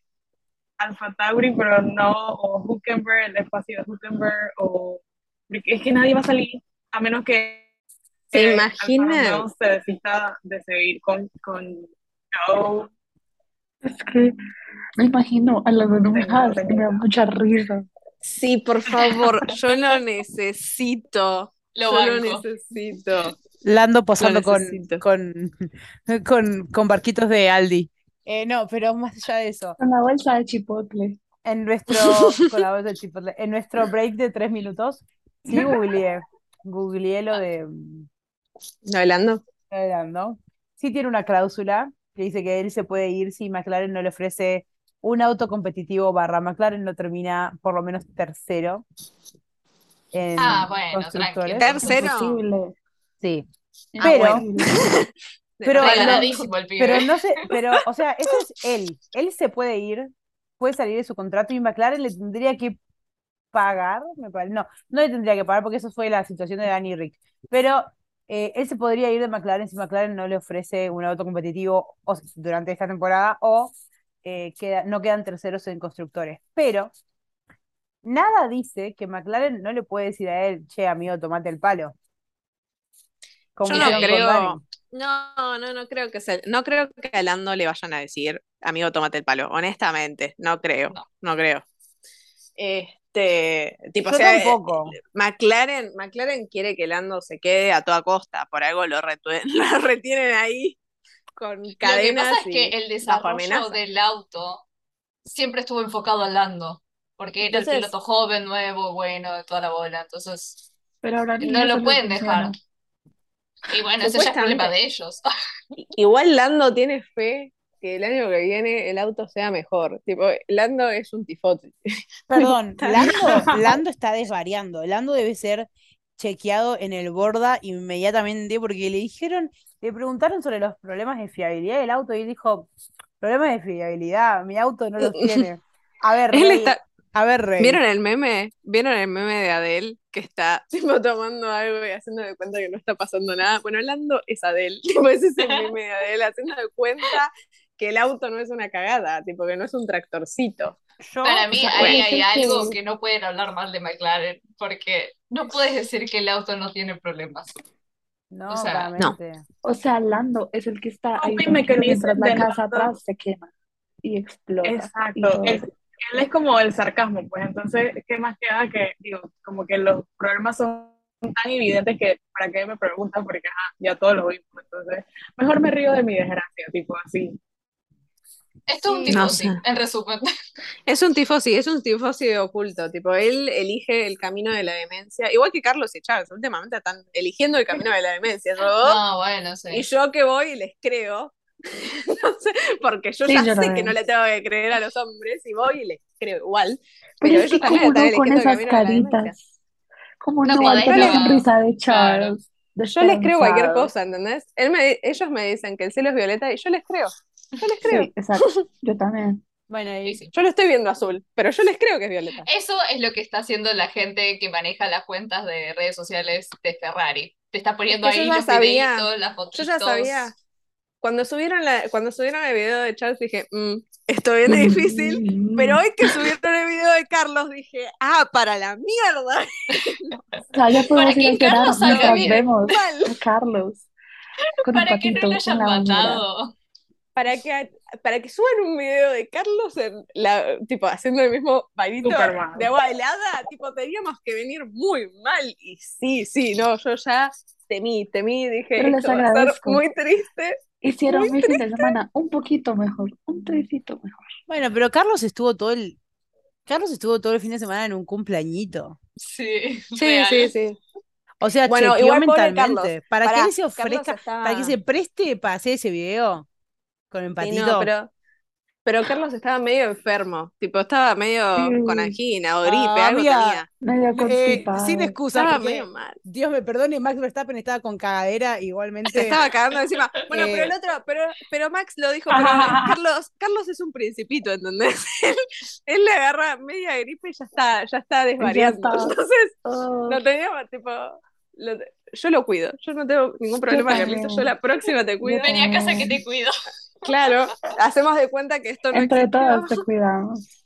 Alfa Tauri, pero no, o Hülkenberg, el espacio de Hülkenberg, o porque es que nadie va a salir a menos que ¿Se? Alfa Romeo se desista de seguir con, con. Es que me imagino a la de un Tengo- Haas y tengo me da mucha risa. Sí, por favor, yo lo necesito. Lo Yo lo necesito. Lando posando con, con, con, con barquitos de Aldi. Eh, no, pero más allá de eso, Con la bolsa de chipotle. en nuestro, con la voz del Chipotle, en nuestro break de tres minutos, sí googleé, googleé lo de, mm, ¿No hablando? lo de Lando. Sí tiene una cláusula que dice que él se puede ir si McLaren no le ofrece un auto competitivo barra McLaren no termina por lo menos tercero en Ah, bueno, constructores. Tercero. Sí, Ah, pero, pero, No, lo- Regaladísimo el pibe. pero no sé, pero, o sea, eso es él. Él se puede ir, puede salir de su contrato y McLaren le tendría que pagar, me parece. No, no le tendría que pagar porque eso fue la situación de Danny Rick. Pero eh, él se podría ir de McLaren si McLaren no le ofrece un auto competitivo o- durante esta temporada o eh, queda- no quedan terceros en constructores. Pero nada dice que McLaren no le puede decir a él, che, amigo, tomate el palo. Como Yo no creo-. No, no, no creo que se, no creo que a Lando le vayan a decir, amigo, tómate el palo. Honestamente, no creo, No. no creo. Este, tipo, o sea, tampoco. McLaren, McLaren quiere que Lando se quede a toda costa, por algo lo, retienen ahí con Lo que cadenas pasa es que el desarrollo del auto siempre estuvo enfocado al Lando, porque era el piloto joven, nuevo, bueno, de toda la bola, entonces Pero ahora no lo pueden funciona. dejar. Y bueno, ese ya es problema de ellos. Igual Lando tiene fe que el año que viene el auto sea mejor. Tipo, Lando es un tifosi. Perdón, Lando, Lando está desvariando. Lando debe ser chequeado en el borda inmediatamente porque le dijeron, le preguntaron sobre los problemas de fiabilidad del auto y él dijo, problemas de fiabilidad, mi auto no los tiene. A ver, Él Rey, está, a ver, Rey. ¿Vieron el meme? ¿Vieron el meme de Adele que está tipo tomando algo y haciendo de cuenta que no está pasando nada? Bueno, Lando es Adele, tipo ese es el meme de Adele haciendo de cuenta que el auto no es una cagada, tipo que no es un tractorcito. Yo, Para mí o sea, ahí hay algo que- no pueden hablar mal de McLaren, porque no puedes decir que el auto no tiene problemas. no, o sea, claramente. O sea, Lando es el que está ahí mientras la casa Lando. atrás se quema y explota. y Exacto. eso. él es como el sarcasmo, pues entonces, ¿qué más queda que, digo, como que los problemas son tan evidentes que para qué me preguntan porque ajá, ya todos lo vimos, entonces, mejor me río de mi desgracia, tipo así. Esto es un Sí. No tifosi, sé. en resumen. Es un tifosi, es un tifosi oculto, tipo él elige el camino de la demencia, igual que Carlos y Charles, últimamente están eligiendo el camino de la demencia, yo, No, bueno, sí. y yo que voy y les creo, No sé, porque yo Sí, ya yo sé también. que no le tengo que creer a los hombres y voy y les creo igual, Pero pero es que ellos también como están no con esas camino de la demencia. caritas. Como No no ante la no. sonrisa de Claro. Charles. Yo les creo cualquier cosa, ¿entendés? Él me, ellos me dicen que el cielo es violeta y yo les creo. Yo les creo. Sí, exacto. Yo también. Bueno, y Sí, sí. Yo lo estoy viendo azul, pero yo les creo que es violeta. Eso es lo que está haciendo la gente que maneja las cuentas de redes sociales de Ferrari. Te está poniendo Es que yo ahí ya los sabía. videitos, las Yo fotitos. ya sabía. Cuando subieron, la, cuando subieron el video de Charles dije, "Mm, esto viene difícil. Pero hoy que subieron el video de Carlos dije, ah, para la mierda. O sea, ya podemos que Carlos salga bien. vemos a Carlos con un Para que no lo hayan matado. Para que, para que suban un video de Carlos en la, tipo, haciendo el mismo bailito de agua helada, tipo, teníamos que venir muy mal. Y sí, sí, no, yo ya temí, temí, dije, esto va a ser agradezco. muy triste. Hicieron mi fin de semana un poquito mejor, un tricito mejor. Bueno, pero Carlos estuvo todo el. Carlos estuvo todo el fin de semana en un cumpleañito. Sí, Sí, real. sí, sí. O sea, Bueno, igual mentalmente. Carlos. Para que Pará, él se ofrezca, para que se preste para hacer ese video con el Sí, no, pero, pero Carlos estaba medio enfermo, tipo, estaba medio Sí. con angina o gripe, Ah, algo tenía. Medio Eh, constipado. sin excusa, Estaba porque medio mal. Dios me perdone, Max Verstappen estaba con cagadera igualmente. Se estaba cagando encima. Bueno, pero el Eh. otro, pero, pero Max lo dijo, pero Carlos, Carlos es un principito, ¿entendés? Él, él le agarra media gripe y ya está, ya está desvariando. está. Entonces, Oh, no teníamos, tipo, lo- yo lo cuido, yo no tengo ningún problema, Carlito, yo la próxima te cuido. Vení a casa que te cuido. Claro, hacemos de cuenta que esto no entre existió. todos te cuidamos.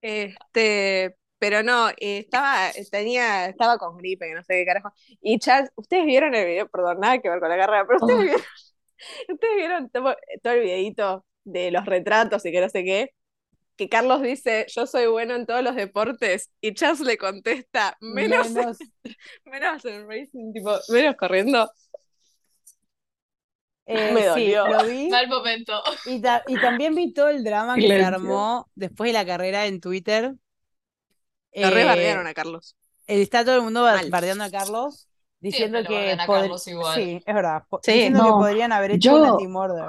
Este, pero no, eh, estaba, tenía, estaba con gripe, que no sé qué carajo. Y Charles, ustedes vieron el video, perdón, nada que ver con la carrera, pero ustedes Oh. vieron, ustedes vieron todo, todo el videito de los retratos y que no sé qué, que Carlos dice, yo soy bueno en todos los deportes, y Charles le contesta, menos, Menos- menos en racing, tipo, menos corriendo. eh, Me sí, lo vi. Mal momento. Y, ta- y también vi todo el drama que se Silencio. armó después de la carrera en Twitter. Lo Eh, bardearon a Carlos. Está todo el mundo Mal. bardeando a Carlos, diciendo Siempre que bardean a pod- Carlos igual. sí, es verdad, Sí. diciendo que No, podrían haber hecho yo- una team order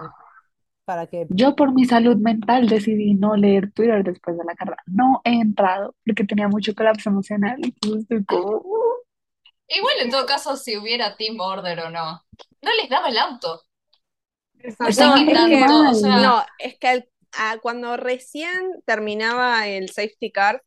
para que Yo por mi salud mental decidí no leer Twitter después de la carrera. No he entrado porque tenía mucho colapso emocional. Entonces estoy como, Igual en todo caso, si hubiera Team Order o no, no les daba el auto. Está No, es que, mal. o sea- no, es que al- a- cuando recién terminaba el safety car,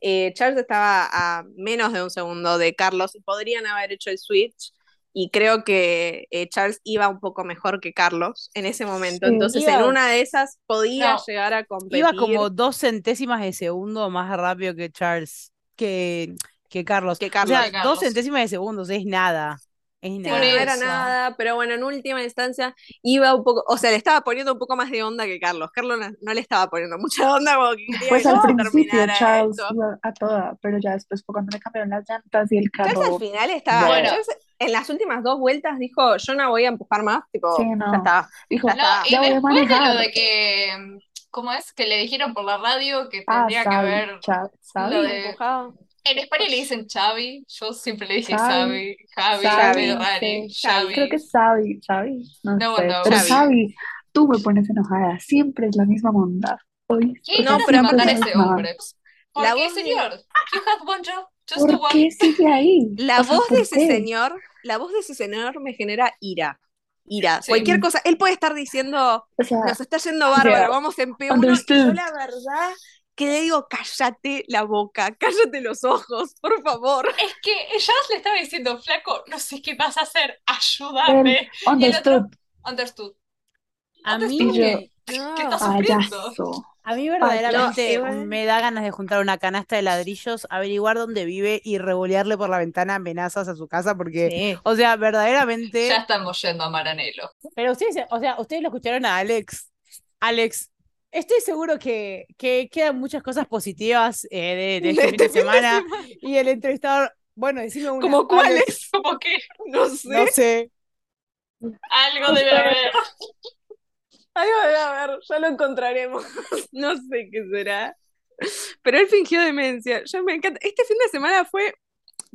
eh, Charles estaba a menos de un segundo de Carlos y podrían haber hecho el switch. Y creo que eh, Charles iba un poco mejor que Carlos en ese momento. Sí. Entonces, Iba- en una de esas podía No. llegar a competir. iba como dos centésimas de segundo más rápido que Charles, que, que Carlos. Que O Carlos. sea, Que Carlos. dos centésimas de segundos es nada. Es Sí, nada. no era nada, pero bueno, en última instancia iba un poco, o sea, le estaba poniendo un poco más de onda que Carlos. Carlos no, no le estaba poniendo mucha onda, como que quería Pues que al principio terminara Charles esto. iba a toda, pero ya después fue cuando le cambiaron las llantas y el Charles al carro. final estaba, Bueno. Charles en las últimas dos vueltas dijo, yo no voy a empujar más, tipo, Sí, no. ya está. Dijo, Ya No, está. y ya voy a después de lo de que, ¿cómo es? Que le dijeron por la radio que Ah, tendría que Xavi, haber. Xavi. lo de- Empujado. En España le dicen Xavi, yo siempre le dije Xavi. Xavi, Javi, Xavi, Ferrari, sí. Xavi. Creo que es Xavi, Xavi, no No, sé. no, Pero Xavi. Xavi, tú me pones enojada. Siempre es la misma onda. Hoy, ¿Quién No, pero matar a ese hombre? ¿Por La qué, señor? You one job, just ¿Por one. qué sigue ahí? La O sea, voz de ¿por ese qué? señor, la voz de ese señor me genera ira. Ira. Sí. Cualquier cosa. Él puede estar diciendo, O sea, nos está yendo bárbaro, yeah, vamos en P1. Y yo la verdad que le digo, cállate la boca, cállate los ojos, por favor. Es que Jazz le estaba diciendo, flaco, no sé qué vas a hacer, ayúdame. él understood. Understood. A mí, yo- que estás sufriendo. A mí verdaderamente no, me da ganas de juntar una canasta de ladrillos, averiguar dónde vive y revolearle por la ventana amenazas a su casa porque, o sea, verdaderamente... Ya estamos yendo a Maranelo. Pero ustedes, o sea, ustedes lo escucharon a Alex. Alex, estoy seguro que, que quedan muchas cosas positivas eh, de, de este fin de semana. Y el entrevistador, bueno, decime una. ¿Como cuáles? Como que No sé. No sé. algo debe haber. Ay, a ver, ya lo encontraremos. No sé qué será. Pero él fingió demencia. Yo me encanta. Este fin de semana fue.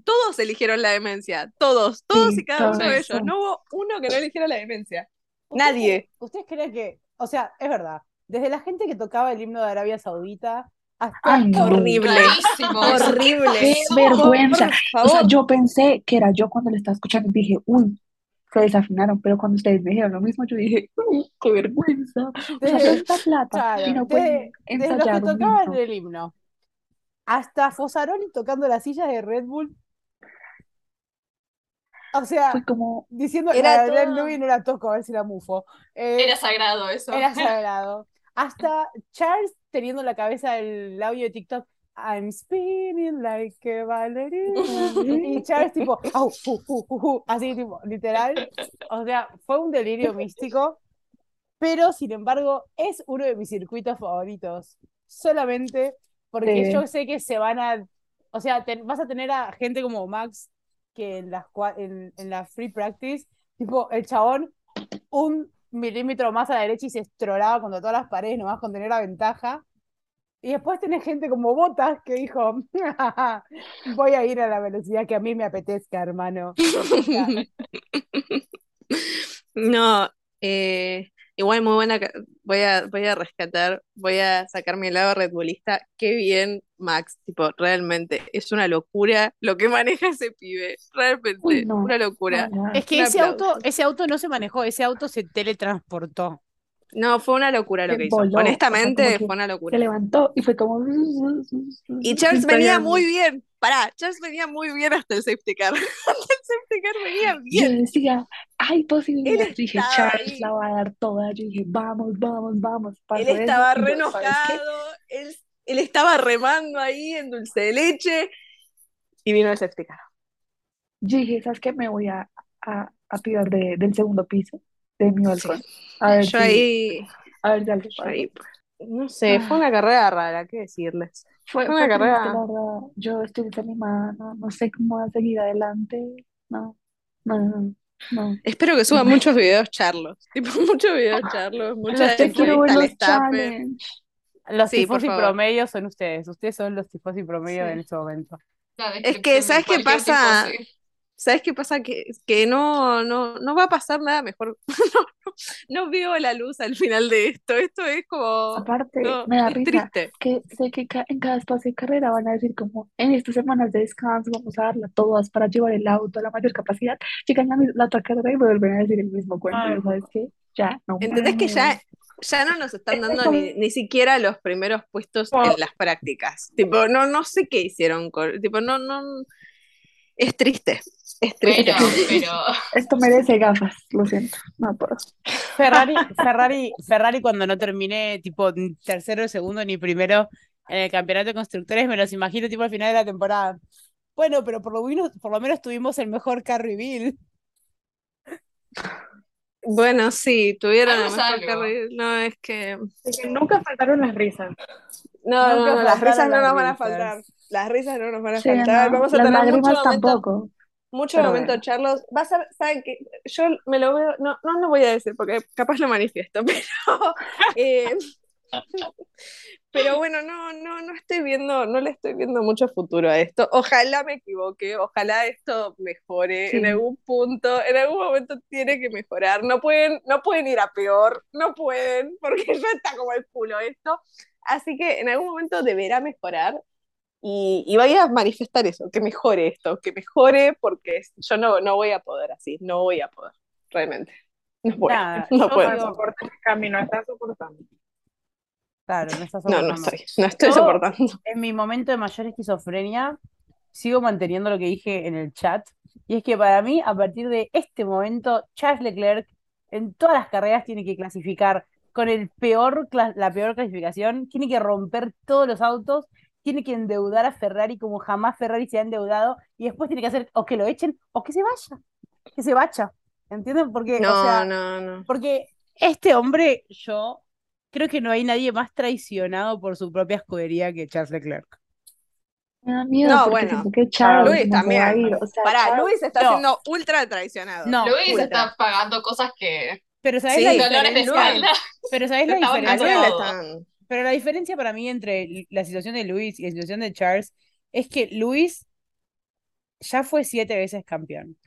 Todos eligieron la demencia. Todos, todos Sí, y cada uno de ellos. No hubo uno que no eligiera la demencia. ¿Ustedes Nadie. ¿Ustedes creen que, o sea, es verdad, desde la gente que tocaba el himno de Arabia Saudita hasta Ay, no. Horrible. Eso. Horrible. Qué vergüenza. O sea, yo pensé que era yo cuando le estaba escuchando y dije, uy, se desafinaron, pero cuando ustedes me dijeron lo mismo, yo dije, qué vergüenza. O sea, tanta plata claro, y no los que tocaban el himno hasta Fosaroli tocando las sillas de Red Bull. O sea, Fue como, diciendo Era la de todo- Louis no la toco, a ver si la mufo. Eh, Era sagrado eso. Era sagrado. Hasta Charles teniendo en la cabeza el audio de TikTok. I'm spinning like a ballerina. Y Charles tipo, fu, fu, fu, fu, así tipo, literal. O sea, fue un delirio místico. Pero, sin embargo, es uno de mis circuitos favoritos. Solamente porque Sí. yo sé que se van a... O sea, te- vas a tener a gente como Max que en, cua- en, en la free practice, tipo, el chabón, un milímetro más a la derecha y se estrolaba contra todas las paredes nomás con tener la ventaja. Y después tenés gente como Botas que dijo, voy a ir a la velocidad que a mí me apetezca, hermano. No, eh, igual muy buena. Voy a, voy a rescatar, voy a sacar mi lado Red Bullista. Qué bien, Max. Tipo, realmente es una locura lo que maneja ese pibe. Realmente, Uy, no. una locura. No, no. Es que ese auto, ese auto no se manejó, ese auto se teletransportó. No, fue una locura lo Se que hizo. voló, o sea, Honestamente, como que fue una Se locura. levantó y fue como... Y Charles venía muy bien. Pará, Charles venía muy bien hasta el safety car. Hasta el safety car venía Yo bien. decía, hay posibilidades. Yo dije, Charles ahí. la va a dar toda. Yo dije, vamos, vamos, vamos. Él eso estaba yo, re enojado. Él, él estaba remando ahí en dulce de leche. Y vino el safety car. Yo dije, ¿sabes qué? Me voy a, a, a tirar de, del segundo piso de mi Sí. balcón. A ver Yo si, ahí, a ver algo yo ahí, pues, no sé, fue Ah. una carrera rara, ¿qué decirles? Fue, Fue fue una triste, carrera. la verdad. Yo estoy desanimada, no, no sé cómo va a seguir adelante. No, no, no, no. Espero que suban muchos videos charlos. Tipo, muchos videos charlos, muchas Yo quiero ver los challenge. Los Sí, tifosi favor. promedio son ustedes. Ustedes son los tifosi promedio Sí. en este momento. Es que, ¿sabes qué pasa? ¿Sabes qué pasa? Que, que no, no, no va a pasar nada mejor. No, no, no veo la luz al final de esto. Esto es como. Aparte, No, me da es risa triste. que sé que ca- en cada espacio de carrera van a decir como en estas semanas de descanso vamos a darla todas para llevar el auto a la mayor capacidad. Llegan la, mi- la otra carrera y vuelven a decir el mismo cuento. Ay, ¿y ¿Sabes qué? Ya, no ¿Entendés que ya, ya no nos están Es dando ni, ni siquiera los primeros puestos en las prácticas? Tipo, no, no sé qué hicieron con. Tipo, no, no. Es triste. Es triste. Bueno, pero Esto merece gafas, lo siento, no puedo. Ferrari, Ferrari, Ferrari cuando no terminé tipo ni tercero, segundo ni primero en el campeonato de constructores, me los imagino tipo al final de la temporada. Bueno, pero por lo menos, por lo menos tuvimos el mejor car reveal. Bueno, sí, tuvieron el mejor carril. No, es que. Es que nunca faltaron las risas. No, no, no, las risas no nos van a faltar. Las risas no nos van a Sí, faltar. no, Vamos a las tener lágrimas mucho momento, tampoco. Mucho pero momento, bueno. Charlos. Vas a, saben que yo me lo veo, no, no lo voy a decir porque capaz lo manifiesto, pero eh, pero bueno, no, no, no estoy viendo, no le estoy viendo mucho futuro a esto. Ojalá me equivoque, ojalá esto mejore en algún punto, en algún momento tiene que mejorar. No pueden, no pueden ir a peor, no pueden, porque ya está como el culo esto. Así que en algún momento deberá mejorar y, y vaya a manifestar eso, que mejore esto, que mejore, porque yo no, no voy a poder así, no voy a poder, realmente. No puedo, Nada, no yo puedo. No soporta el camino, está soportando. Claro, no estás No, no soportando. estoy, no estoy Yo- soportando. En mi momento de mayor esquizofrenia, sigo manteniendo lo que dije en el chat, y es que para mí, a partir de este momento, Charles Leclerc en todas las carreras tiene que clasificar con el peor, la peor clasificación, tiene que romper todos los autos, tiene que endeudar a Ferrari como jamás Ferrari se ha endeudado, y después tiene que hacer o que lo echen o que se vaya, que se vaya, ¿entienden? Porque, o No, sea, no, no. porque este hombre, yo creo que no hay nadie más traicionado por su propia escudería que Charles Leclerc. Me da miedo No, bueno, Charles Luis no también. O sea, Pará, Charles- Luis está No. siendo ultra traicionado. No, Luis ultra. está pagando cosas que Pero ¿sabés Sí, la diferencia? Pero ¿sabés Se la diferencia? están. Pero la diferencia para mí entre la situación de Luis y la situación de Charles es que Luis ya fue siete veces campeón.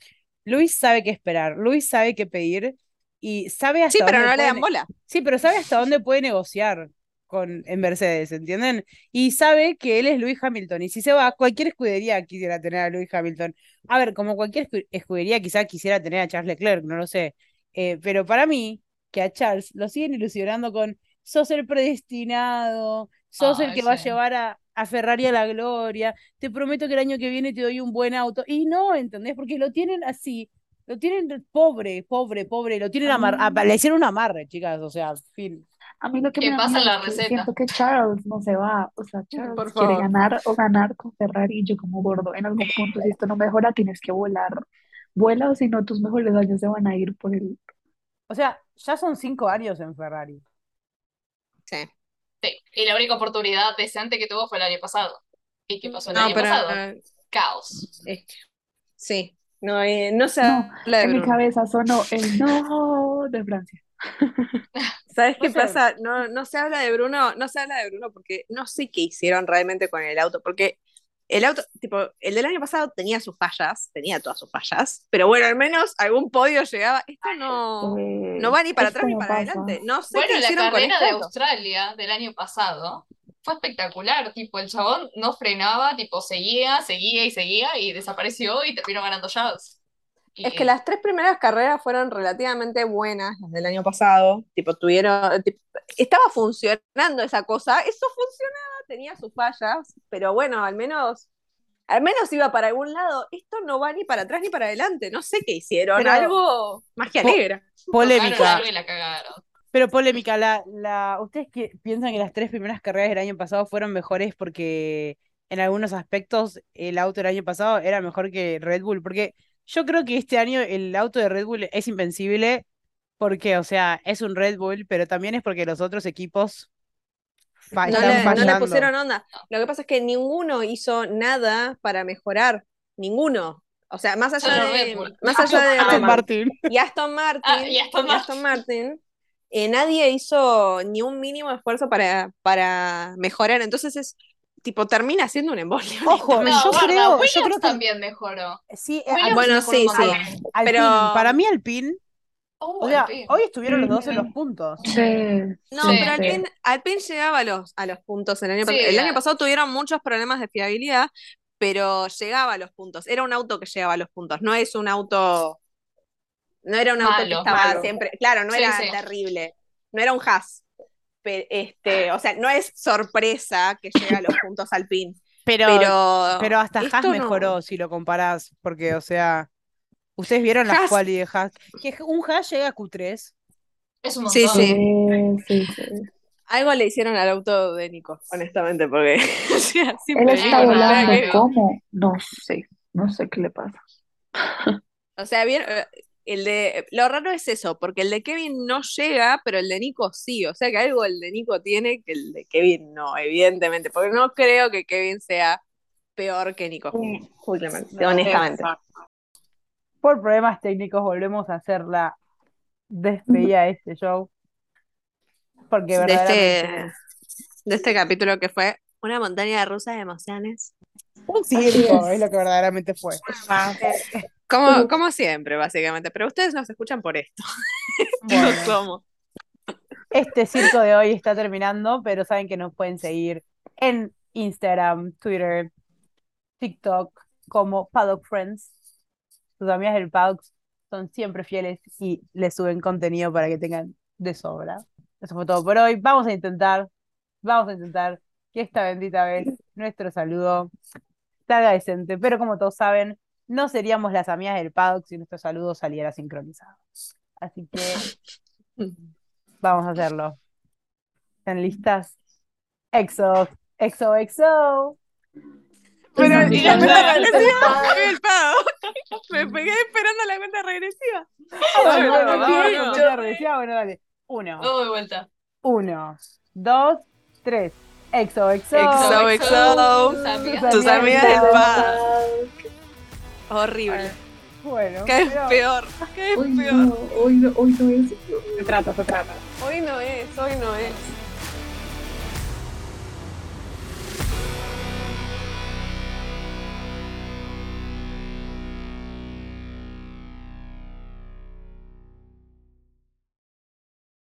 Luis sabe qué esperar, Luis sabe qué pedir y sabe hasta Sí, pero dónde no le puede dan ne- bola. Sí, pero sabe hasta dónde puede negociar con en Mercedes, ¿entienden? Y sabe que él es Luis Hamilton. Y si se va, cualquier escudería quisiera tener a Luis Hamilton. A ver, como cualquier escu- escudería quizá quisiera tener a Charles Leclerc, no lo sé. Eh, pero para mí, que a Charles lo siguen ilusionando con sos el predestinado, sos el que va a sí. llevar a, a Ferrari a la gloria, te prometo que el año que viene te doy un buen auto. Y no, ¿entendés? Porque lo tienen así, lo tienen pobre, pobre, pobre, lo tienen A amar, mí- a- le hicieron un amarre, chicas, o sea, fin. A mí lo que ¿Qué me pasa en la es que receta? siento que Charles no se va. O sea, Charles Por quiere favor. ganar o ganar con Ferrari y yo como gordo. En algún punto, si esto no mejora, tienes que volar. Vuela o si no, tus mejores años se van a ir por el... O sea, ya son cinco años en Ferrari. Sí. Sí, y la única oportunidad decente que tuvo fue el año pasado. ¿Y qué pasó el No, año pero pasado? Caos. sí. No, eh, no de en mi cabeza sonó el no de Francia. ¿Sabes qué pasa? No, no se habla de Bruno, no se habla de Bruno porque no sé qué hicieron realmente con el auto, porque el auto, tipo, el del año pasado tenía sus fallas, tenía todas sus fallas, pero bueno, al menos algún podio llegaba. Esto no, Eh, no va ni para atrás ni para pasa. adelante. No sé Bueno, qué la hicieron con carrera este de auto. Australia del año pasado fue espectacular. Tipo, el chabón no frenaba, tipo, seguía, seguía y seguía y desapareció y terminó ganando Jazz. Y- Es que las tres primeras carreras fueron relativamente buenas, las del año pasado. Tipo, tuvieron. tipo, estaba funcionando esa cosa. Eso funcionaba, tenía sus fallas, pero bueno, al menos. Al menos iba para algún lado. Esto no va ni para atrás ni para adelante. No sé qué hicieron. Pero- algo más que alegra. Polémica. la cagaron. Pero polémica, la, la, ¿ustedes qué- piensan que las tres primeras carreras del año pasado fueron mejores porque en algunos aspectos el auto del año pasado era mejor que Red Bull? Porque yo creo que este año el auto de Red Bull es invencible porque, o sea, es un Red Bull, pero también es porque los otros equipos fa- No le, no le pusieron onda. Lo que pasa es que ninguno hizo nada para mejorar. Ninguno. O sea, más allá Solo de. Red Bull. Más allá de. Aston Martin. y Aston Martin, Ah, y Aston y Aston Martin, eh, nadie hizo ni un mínimo esfuerzo para, para mejorar. Entonces es tipo, termina siendo un embolio. Ojo, No, yo guarda, creo, yo creo que también mejoró. sí, eh, Williams Bueno, mejoró sí, sí. pero- para mí Alpine, Oh, o sea, hoy estuvieron los dos en Mm. los puntos. Sí, No, Sí. pero Alpine, Alpine llegaba a los, a los puntos el año Sí, pasado. El año pasado tuvieron muchos problemas de fiabilidad, pero llegaba a los puntos. Era un auto que llegaba a los puntos. No es un auto. No era un auto que estaba malo. siempre. Claro, no Sí, era sí. terrible. No era un Haas. Este, o sea, no es sorpresa que llegue a los puntos Alpine. Pero, Pero, pero hasta Haas no. mejoró si lo comparás, porque, o sea, ustedes vieron las quali de Haas. Que un Haas llega a Q3. Es un Sí, montón. sí. sí, sí, sí. Algo le hicieron al auto de Nico, honestamente, porque o sea, Él está volando, como, no sé, no sé qué le pasa. O sea, bien, el de, lo raro es eso, porque el de Kevin no llega, pero el de Nico sí. O sea que algo el de Nico tiene que el de Kevin no, evidentemente. Porque no creo que Kevin sea peor que Nico Hulkenberg, No, honestamente. Por problemas técnicos volvemos a hacer la despedida de este show. Porque De este, verdaderamente de este capítulo que fue una montaña rusa de emociones. un circo es. es lo que verdaderamente fue. Como, como siempre, básicamente. Pero ustedes nos escuchan por esto. Bueno. No como. Este circo de hoy está terminando, pero saben que nos pueden seguir en Instagram, Twitter, TikTok como Paddock Friends. Sus amigas del Paddock son siempre fieles y les suben contenido para que tengan de sobra. Eso fue todo por hoy. Vamos a intentar, vamos a intentar que esta bendita vez nuestro saludo salga decente, pero como todos saben, no seríamos las amigas del Paddock si nuestro saludo saliera sincronizado. Así que Vamos a hacerlo. ¿Están listas? Exo, exo, exo. Pero la cuenta regresiva, el. Me pegué esperando la cuenta regresiva. Con cuenta regresiva, bueno, dale. Uno, Vamos de vuelta. uno, dos, tres. Exo, exo. Exo, exo. Tus amigas. Del pad. Paddock. Horrible. Bueno, vez pero- peor. Vez Hoy peor. no, hoy no, hoy no es. Se trata, se trata. Hoy no es, hoy no es.